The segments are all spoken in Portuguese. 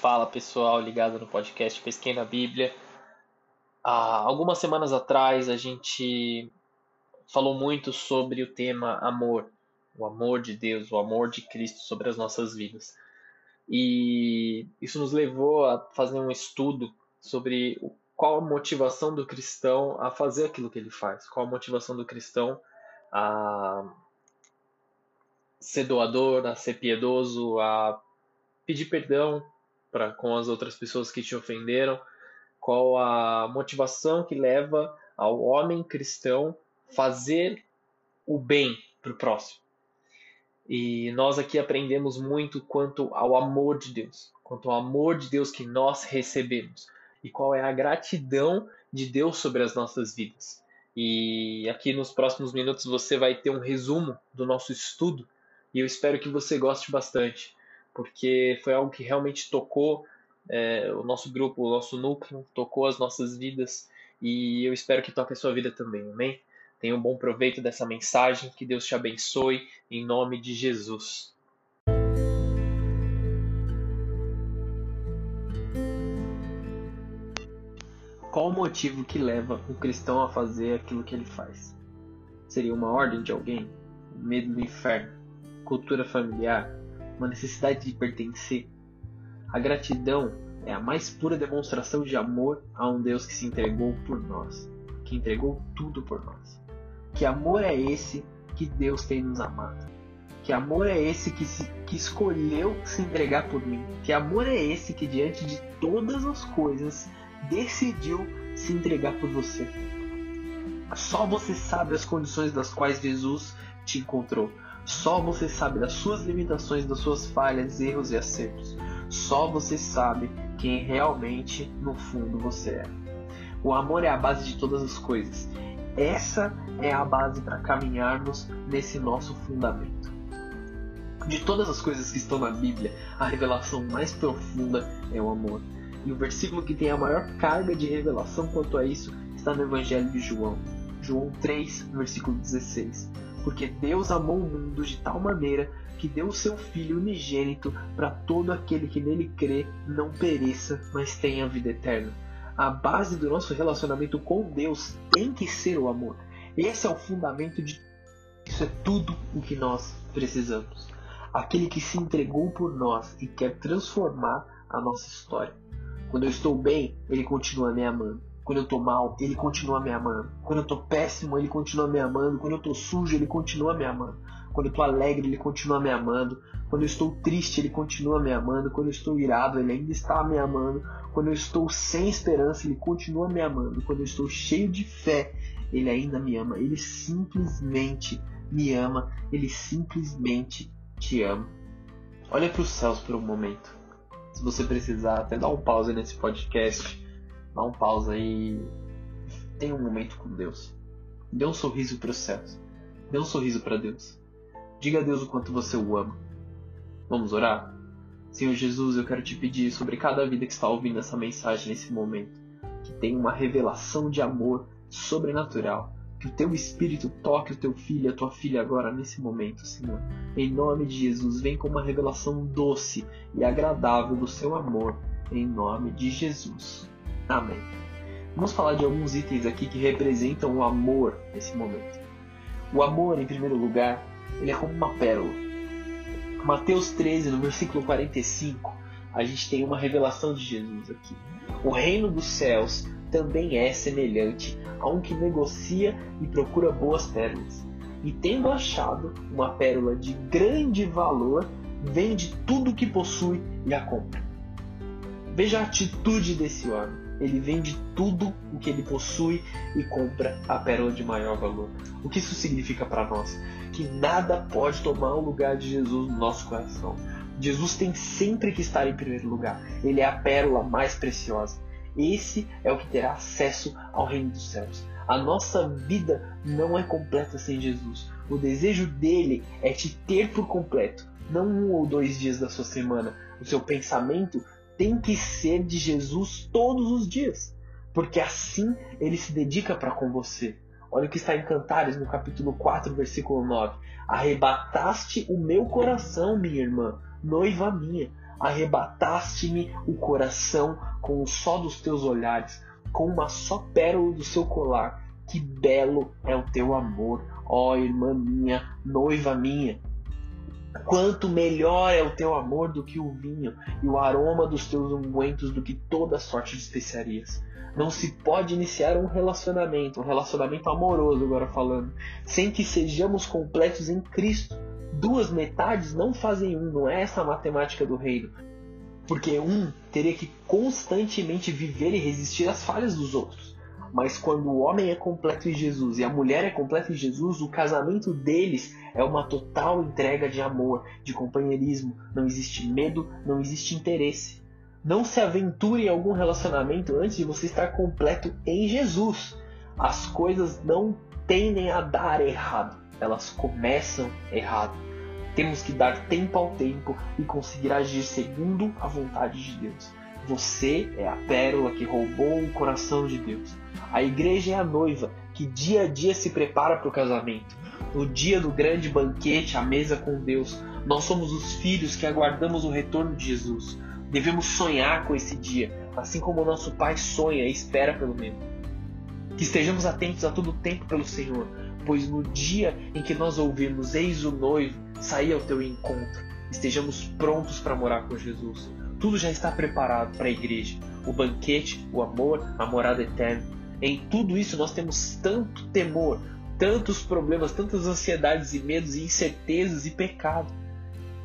Fala pessoal ligado no podcast Pesquei na Bíblia. Algumas semanas atrás a gente falou muito sobre o tema amor, o amor de Deus, o amor de Cristo sobre as nossas vidas. E isso nos levou a fazer um estudo sobre qual a motivação do cristão a fazer aquilo que ele faz, qual a motivação do cristão a ser doador, a ser piedoso, a pedir perdão com as outras pessoas que te ofenderam, qual a motivação que leva ao homem cristão fazer o bem para o próximo. E nós aqui aprendemos muito quanto ao amor de Deus, quanto ao amor de Deus que nós recebemos e qual é a gratidão de Deus sobre as nossas vidas. E aqui nos próximos minutos você vai ter um resumo do nosso estudo e eu espero que você goste bastante, porque foi algo que realmente tocou é, o nosso grupo, o nosso núcleo, tocou as nossas vidas e eu espero que toque a sua vida também, amém? Tenha um bom proveito dessa mensagem, que Deus te abençoe, em nome de Jesus. Qual o motivo que leva um cristão a fazer aquilo que ele faz? Seria uma ordem de alguém? Um medo do inferno? Cultura familiar? Uma necessidade de pertencer? A gratidão é a mais pura demonstração de amor a um Deus que se entregou por nós, que entregou tudo por nós. Que amor é esse que Deus tem nos amado? Que amor é esse que, se, que escolheu se entregar por mim? Que amor é esse que, diante de todas as coisas, decidiu se entregar por você. Só você sabe as condições das quais Jesus te encontrou. Só você sabe das suas limitações, das suas falhas, erros e acertos. Só você sabe quem realmente, no fundo, você é. O amor é a base de todas as coisas. Essa é a base para caminharmos nesse nosso fundamento. De todas as coisas que estão na Bíblia, a revelação mais profunda é o amor. E o versículo que tem a maior carga de revelação quanto a isso está no Evangelho de João. João 3, versículo 16. Porque Deus amou o mundo de tal maneira que deu o seu Filho unigênito para todo aquele que nele crê não pereça, mas tenha vida eterna. A base do nosso relacionamento com Deus tem que ser o amor. Esse é o fundamento de isso é tudo o que nós precisamos. Aquele que se entregou por nós e quer transformar a nossa história. Quando eu estou bem, ele continua me amando. Quando eu estou mal, ele continua me amando. Quando eu estou péssimo, ele continua me amando. Quando eu estou sujo, ele continua me amando. Quando eu estou alegre, ele continua me amando. Quando eu estou triste, ele continua me amando. Quando eu estou irado, ele ainda está me amando. Quando eu estou sem esperança, ele continua me amando. Quando eu estou cheio de fé, ele ainda me ama. Ele simplesmente me ama. Ele simplesmente te ama. Olha para os céus por um momento se você precisar, até dar um pause nesse podcast, dá um pause aí tenha um momento com Deus. Dê um sorriso para os céus. Dê um sorriso para Deus. Diga a Deus o quanto você o ama. Vamos orar? Senhor Jesus, eu quero te pedir sobre cada vida que está ouvindo essa mensagem nesse momento, que tenha uma revelação de amor sobrenatural que o teu espírito toque o teu filho e a tua filha agora nesse momento, Senhor. Em nome de Jesus, vem com uma revelação doce e agradável do seu amor, em nome de Jesus. Amém. Vamos falar de alguns itens aqui que representam o amor nesse momento. O amor, em primeiro lugar, ele é como uma pérola. Mateus 13, no versículo 45, a gente tem uma revelação de Jesus aqui. O reino dos céus também é semelhante a um que negocia e procura boas pérolas. E tendo achado uma pérola de grande valor, vende tudo o que possui e a compra. Veja a atitude desse homem. Ele vende tudo o que ele possui e compra a pérola de maior valor. O que isso significa para nós? Que nada pode tomar o lugar de Jesus no nosso coração. Jesus tem sempre que estar em primeiro lugar. Ele é a pérola mais preciosa. Esse é o que terá acesso ao reino dos céus. A nossa vida não é completa sem Jesus. O desejo dele é te ter por completo, não um ou dois dias da sua semana. O seu pensamento tem que ser de Jesus todos os dias, porque assim ele se dedica para com você. Olha o que está em Cantares, no capítulo 4, versículo 9. Arrebataste o meu coração, minha irmã, noiva minha. arrebataste-me o coração com o só dos teus olhares, com uma só pérola do seu colar. Que belo é o teu amor, ó irmã minha, noiva minha. Quanto melhor é o teu amor do que o vinho, e o aroma dos teus ungüentos do que toda sorte de especiarias. Não se pode iniciar um relacionamento, um relacionamento amoroso agora falando, sem que sejamos completos em Cristo. Duas metades não fazem um, não é essa a matemática do reino. Porque um teria que constantemente viver e resistir às falhas dos outros. Mas quando o homem é completo em Jesus e a mulher é completa em Jesus, o casamento deles é uma total entrega de amor, de companheirismo. Não existe medo, não existe interesse. Não se aventure em algum relacionamento antes de você estar completo em Jesus. As coisas não tendem a dar errado, elas começam errado. Temos que dar tempo ao tempo e conseguir agir segundo a vontade de Deus. Você é a pérola que roubou o coração de Deus. A igreja é a noiva que dia a dia se prepara para o casamento. No dia do grande banquete, à mesa com Deus, nós somos os filhos que aguardamos o retorno de Jesus. Devemos sonhar com esse dia, assim como nosso Pai sonha e espera pelo mesmo. Que estejamos atentos a todo tempo pelo Senhor, pois no dia em que nós ouvirmos Eis o noivo sair ao teu encontro, estejamos prontos para morar com Jesus. Tudo já está preparado para a igreja: o banquete, o amor, a morada eterna. Em tudo isso nós temos tanto temor, tantos problemas, tantas ansiedades e medos e incertezas e pecado.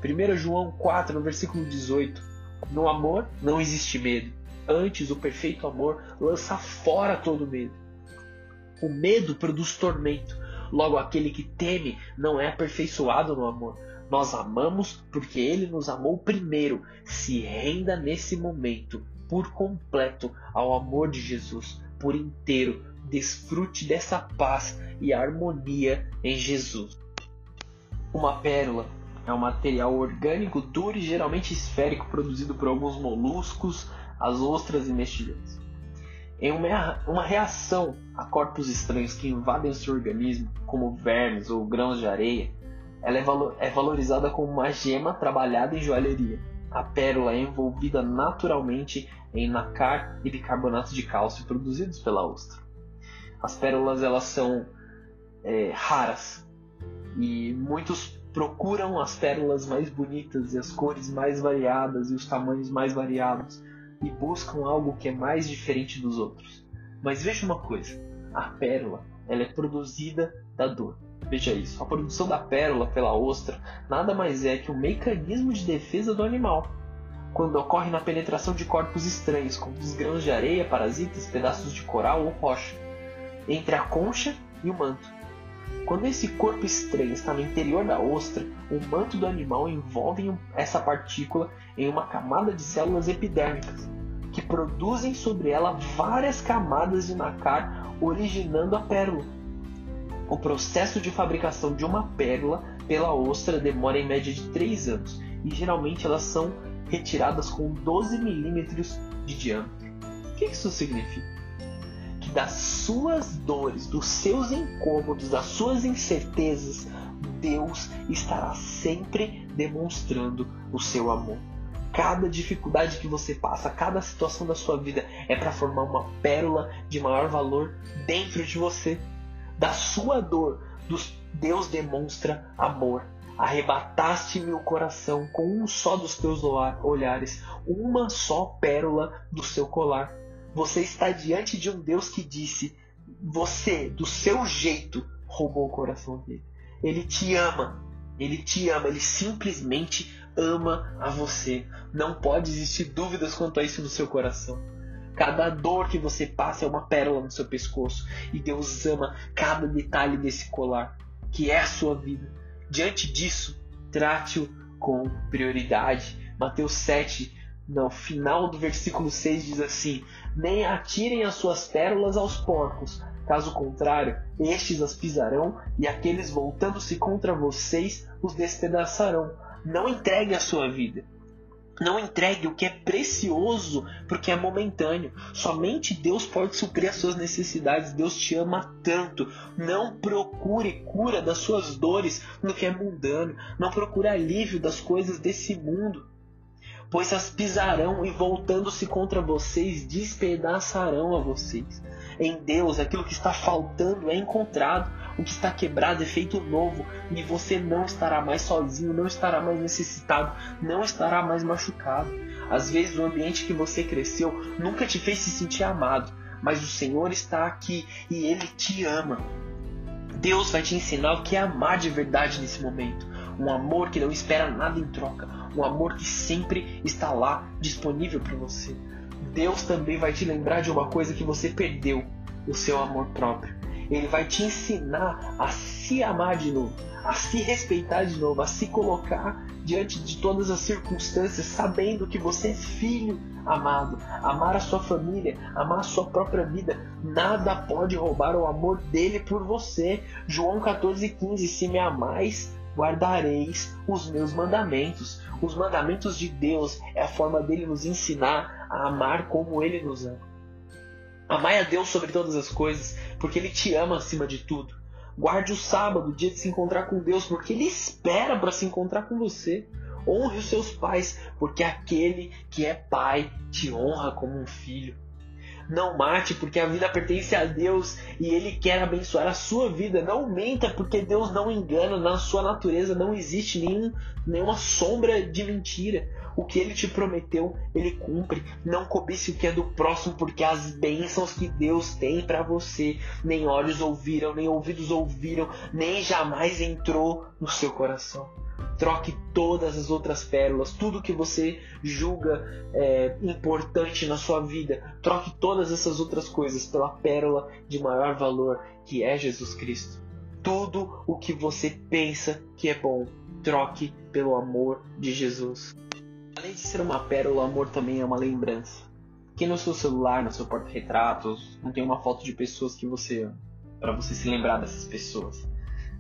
1 João 4, no versículo 18. No amor não existe medo. Antes, o perfeito amor lança fora todo medo. O medo produz tormento. Logo, aquele que teme não é aperfeiçoado no amor. Nós amamos porque ele nos amou primeiro. Se renda nesse momento, por completo, ao amor de Jesus, por inteiro. Desfrute dessa paz e harmonia em Jesus. Uma pérola é um material orgânico duro e geralmente esférico produzido por alguns moluscos, as ostras e mexilhões. Em uma, uma reação a corpos estranhos que invadem seu organismo, como vermes ou grãos de areia, ela é, é valorizada como uma gema trabalhada em joalheria. A pérola é envolvida naturalmente em nacar e bicarbonato de cálcio produzidos pela ostra. As pérolas elas são é, raras e muitos procuram as pérolas mais bonitas e as cores mais variadas e os tamanhos mais variados e buscam algo que é mais diferente dos outros. Mas veja uma coisa, a pérola ela é produzida da dor. Veja isso, a produção da pérola pela ostra nada mais é que um mecanismo de defesa do animal. Quando ocorre na penetração de corpos estranhos, como os grãos de areia, parasitas, pedaços de coral ou rocha, entre a concha e o manto. Quando esse corpo estranho está no interior da ostra, o manto do animal envolve essa partícula em uma camada de células epidérmicas, que produzem sobre ela várias camadas de nacar, originando a pérola. O processo de fabricação de uma pérola pela ostra demora em média de 3 anos e geralmente elas são retiradas com 12 milímetros de diâmetro. O que isso significa? das suas dores, dos seus incômodos, das suas incertezas, Deus estará sempre demonstrando o seu amor. Cada dificuldade que você passa, cada situação da sua vida é para formar uma pérola de maior valor dentro de você. Da sua dor, Deus demonstra amor. Arrebataste-me o coração com um só dos teus olhares, uma só pérola do seu colar. Você está diante de um Deus que disse: Você, do seu jeito, roubou o coração dele. Ele te ama. Ele te ama. Ele simplesmente ama a você. Não pode existir dúvidas quanto a isso no seu coração. Cada dor que você passa é uma pérola no seu pescoço. E Deus ama cada detalhe desse colar, que é a sua vida. Diante disso, trate-o com prioridade. Mateus 7, no final do versículo 6 diz assim: Nem atirem as suas pérolas aos porcos, caso contrário, estes as pisarão e aqueles voltando-se contra vocês os despedaçarão. Não entregue a sua vida. Não entregue o que é precioso porque é momentâneo. Somente Deus pode suprir as suas necessidades. Deus te ama tanto. Não procure cura das suas dores no que é mundano. Não procure alívio das coisas desse mundo. Pois as pisarão e voltando-se contra vocês, despedaçarão a vocês. Em Deus, aquilo que está faltando é encontrado, o que está quebrado é feito novo, e você não estará mais sozinho, não estará mais necessitado, não estará mais machucado. Às vezes o ambiente que você cresceu nunca te fez se sentir amado, mas o Senhor está aqui e Ele te ama. Deus vai te ensinar o que é amar de verdade nesse momento. Um amor que não espera nada em troca, um amor que sempre está lá disponível para você. Deus também vai te lembrar de uma coisa que você perdeu: o seu amor próprio. Ele vai te ensinar a se amar de novo, a se respeitar de novo, a se colocar diante de todas as circunstâncias, sabendo que você é filho amado. Amar a sua família, amar a sua própria vida. Nada pode roubar o amor dele por você. João 14,15: Se me amais, guardareis os meus mandamentos. Os mandamentos de Deus é a forma dele nos ensinar a amar como ele nos ama. Amai a Deus sobre todas as coisas, porque ele te ama acima de tudo. Guarde o sábado, o dia de se encontrar com Deus, porque ele espera para se encontrar com você. Honre os seus pais, porque aquele que é pai te honra como um filho. Não mate, porque a vida pertence a Deus e Ele quer abençoar a sua vida. Não minta, porque Deus não engana. Na sua natureza não existe nenhum, nenhuma sombra de mentira. O que Ele te prometeu, Ele cumpre. Não cobice o que é do próximo, porque as bênçãos que Deus tem para você, nem olhos ouviram, nem ouvidos ouviram, nem jamais entrou no seu coração. Troque todas as outras pérolas, tudo que você julga é, importante na sua vida. Troque todas essas outras coisas pela pérola de maior valor, que é Jesus Cristo. Tudo o que você pensa que é bom, troque pelo amor de Jesus. Além de ser uma pérola, o amor também é uma lembrança. Aqui no seu celular, no seu porta-retratos, não tem uma foto de pessoas que você ama, para você se lembrar dessas pessoas.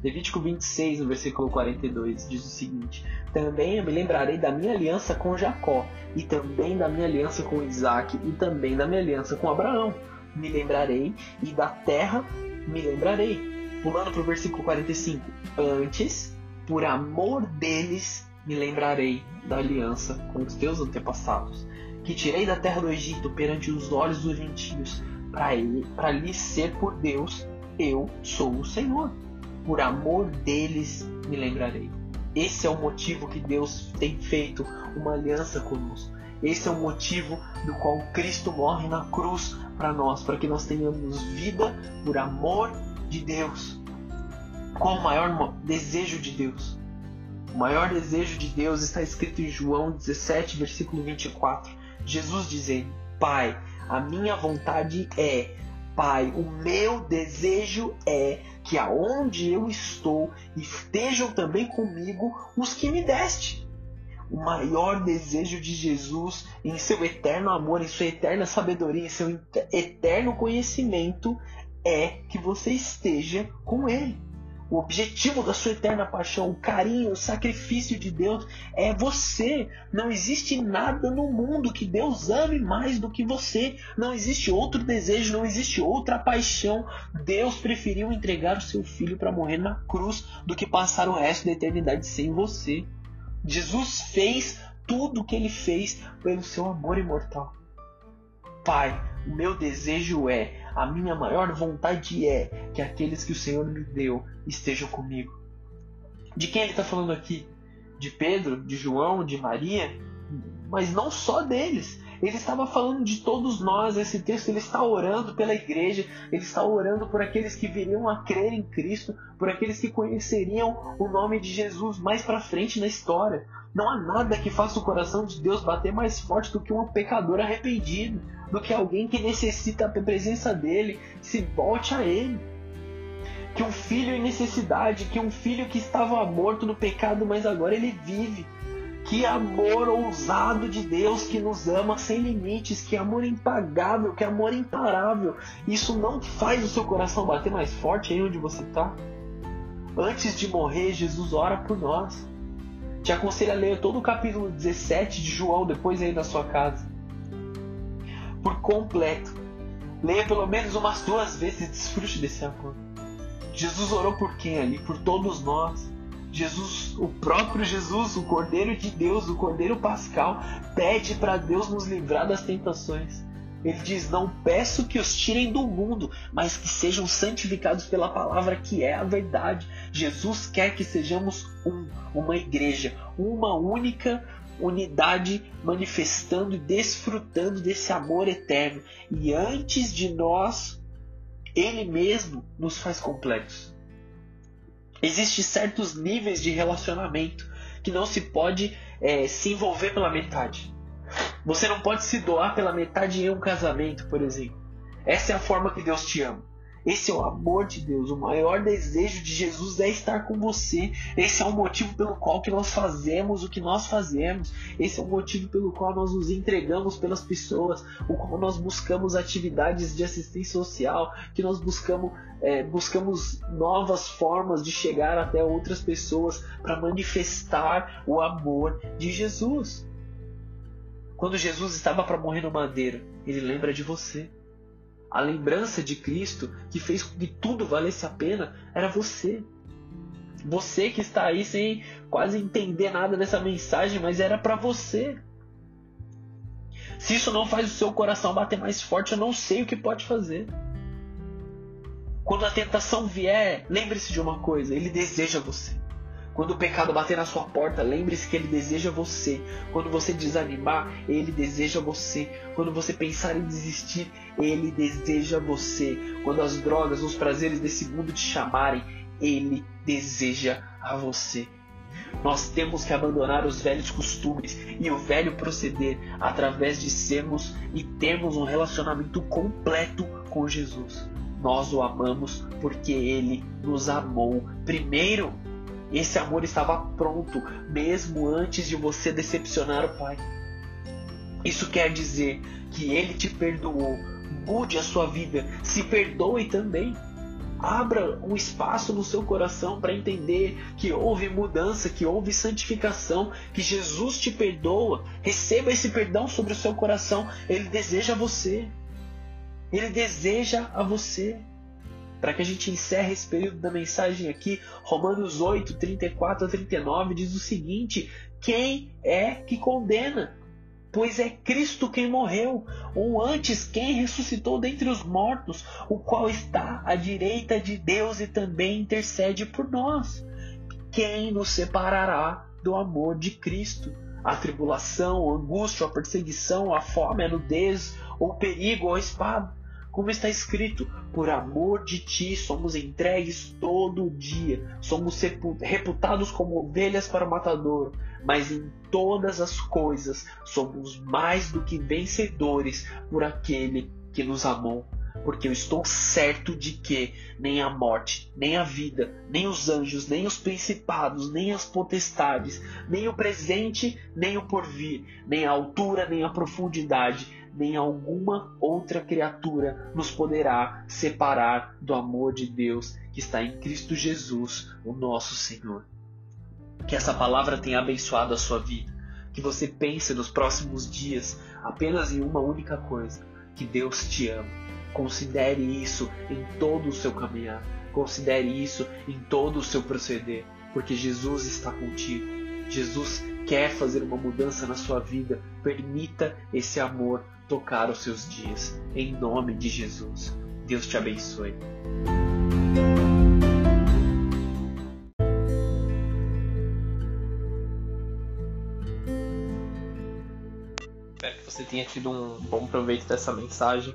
Levítico 26, no versículo 42, diz o seguinte: Também eu me lembrarei da minha aliança com Jacó, e também da minha aliança com Isaac, e também da minha aliança com Abraão. Me lembrarei, e da terra me lembrarei. Pulando para o versículo 45: Antes, por amor deles, me lembrarei da aliança com os teus antepassados, que tirei da terra do Egito perante os olhos dos gentios, para lhes ser por Deus, eu sou o Senhor por amor deles me lembrarei. Esse é o motivo que Deus tem feito uma aliança conosco. Esse é o motivo do qual Cristo morre na cruz para nós, para que nós tenhamos vida por amor de Deus. Qual o maior desejo de Deus? O maior desejo de Deus está escrito em João 17, versículo 24. Jesus dizendo: Pai, a minha vontade é, Pai, o meu desejo é que aonde eu estou estejam também comigo os que me deste. O maior desejo de Jesus em seu eterno amor, em sua eterna sabedoria, em seu eterno conhecimento é que você esteja com Ele. O objetivo da sua eterna paixão, o carinho, o sacrifício de Deus é você. Não existe nada no mundo que Deus ame mais do que você. Não existe outro desejo, não existe outra paixão. Deus preferiu entregar o seu filho para morrer na cruz do que passar o resto da eternidade sem você. Jesus fez tudo o que ele fez pelo seu amor imortal. Pai, o meu desejo é a minha maior vontade é que aqueles que o Senhor me deu estejam comigo. De quem ele está falando aqui? De Pedro, de João, de Maria? Mas não só deles. Ele estava falando de todos nós. Esse texto ele está orando pela igreja, ele está orando por aqueles que viriam a crer em Cristo, por aqueles que conheceriam o nome de Jesus mais para frente na história. Não há nada que faça o coração de Deus bater mais forte do que um pecador arrependido, do que alguém que necessita da presença dele, se volte a ele. Que um filho em necessidade, que um filho que estava morto no pecado, mas agora ele vive. Que amor ousado de Deus que nos ama sem limites, que amor impagável, que amor imparável. Isso não faz o seu coração bater mais forte aí onde você está? Antes de morrer, Jesus ora por nós. Te aconselho a ler todo o capítulo 17 de João depois aí na sua casa. Por completo. Leia pelo menos umas duas vezes e desfrute desse amor. Jesus orou por quem ali? Por todos nós. Jesus, o próprio Jesus, o Cordeiro de Deus, o Cordeiro Pascal, pede para Deus nos livrar das tentações. Ele diz: Não peço que os tirem do mundo, mas que sejam santificados pela palavra que é a verdade. Jesus quer que sejamos um, uma igreja, uma única unidade manifestando e desfrutando desse amor eterno. E antes de nós, Ele mesmo nos faz completos. Existem certos níveis de relacionamento que não se pode é, se envolver pela metade. Você não pode se doar pela metade em um casamento, por exemplo. Essa é a forma que Deus te ama. Esse é o amor de Deus. O maior desejo de Jesus é estar com você. Esse é o motivo pelo qual que nós fazemos o que nós fazemos. Esse é o motivo pelo qual nós nos entregamos pelas pessoas, o qual nós buscamos atividades de assistência social, que nós buscamos, é, buscamos novas formas de chegar até outras pessoas para manifestar o amor de Jesus. Quando Jesus estava para morrer no madeiro, ele lembra de você. A lembrança de Cristo que fez com que tudo valesse a pena era você. Você que está aí sem quase entender nada dessa mensagem, mas era para você. Se isso não faz o seu coração bater mais forte, eu não sei o que pode fazer. Quando a tentação vier, lembre-se de uma coisa: Ele deseja você. Quando o pecado bater na sua porta, lembre-se que ele deseja você. Quando você desanimar, ele deseja você. Quando você pensar em desistir, ele deseja você. Quando as drogas, os prazeres desse mundo te chamarem, ele deseja a você. Nós temos que abandonar os velhos costumes e o velho proceder através de sermos e termos um relacionamento completo com Jesus. Nós o amamos porque ele nos amou primeiro. Esse amor estava pronto mesmo antes de você decepcionar o Pai. Isso quer dizer que Ele te perdoou. Mude a sua vida, se perdoe também. Abra um espaço no seu coração para entender que houve mudança, que houve santificação, que Jesus te perdoa. Receba esse perdão sobre o seu coração. Ele deseja você. Ele deseja a você para que a gente encerre esse período da mensagem aqui, Romanos 8, 34 a 39 diz o seguinte: Quem é que condena? Pois é Cristo quem morreu, ou antes quem ressuscitou dentre os mortos, o qual está à direita de Deus e também intercede por nós. Quem nos separará do amor de Cristo? A tribulação, a angústia, a perseguição, a fome, a nudez, ou perigo, a espada como está escrito, por amor de ti somos entregues todo dia, somos reputados como ovelhas para o matador, mas em todas as coisas somos mais do que vencedores por aquele que nos amou. Porque eu estou certo de que nem a morte, nem a vida, nem os anjos, nem os principados, nem as potestades, nem o presente, nem o porvir, nem a altura, nem a profundidade, nem alguma outra criatura nos poderá separar do amor de Deus que está em Cristo Jesus, o nosso Senhor. Que essa palavra tenha abençoado a sua vida. Que você pense nos próximos dias apenas em uma única coisa: que Deus te ama. Considere isso em todo o seu caminhar. Considere isso em todo o seu proceder, porque Jesus está contigo. Jesus quer fazer uma mudança na sua vida. Permita esse amor tocar os seus dias. Em nome de Jesus. Deus te abençoe. Espero que você tenha tido um bom proveito dessa mensagem.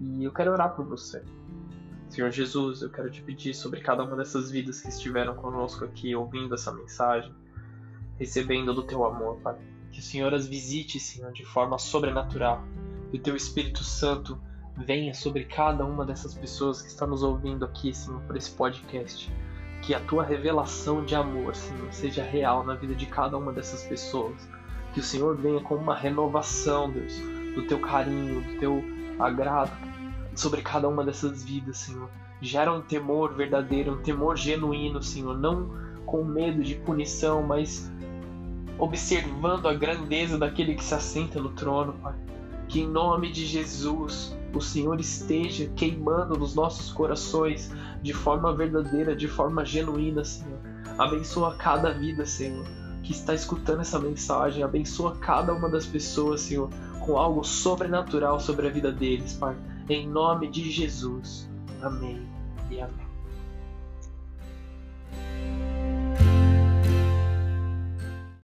E eu quero orar por você. Senhor Jesus, eu quero te pedir sobre cada uma dessas vidas que estiveram conosco aqui ouvindo essa mensagem, recebendo do teu amor, Pai que o Senhor as visite, Senhor, de forma sobrenatural. Que o Teu Espírito Santo venha sobre cada uma dessas pessoas que está nos ouvindo aqui, Senhor, por esse podcast. Que a Tua revelação de amor, Senhor, seja real na vida de cada uma dessas pessoas. Que o Senhor venha com uma renovação, Deus, do Teu carinho, do Teu agrado sobre cada uma dessas vidas, Senhor. Gera um temor verdadeiro, um temor genuíno, Senhor, não com medo de punição, mas observando a grandeza daquele que se assenta no trono, Pai. Que em nome de Jesus o Senhor esteja queimando nos nossos corações de forma verdadeira, de forma genuína, Senhor, Abençoa cada vida, Senhor, que está escutando essa mensagem. Abençoa cada uma das pessoas, Senhor, com algo sobrenatural sobre a vida deles, Pai. Em nome de Jesus. Amém e amém.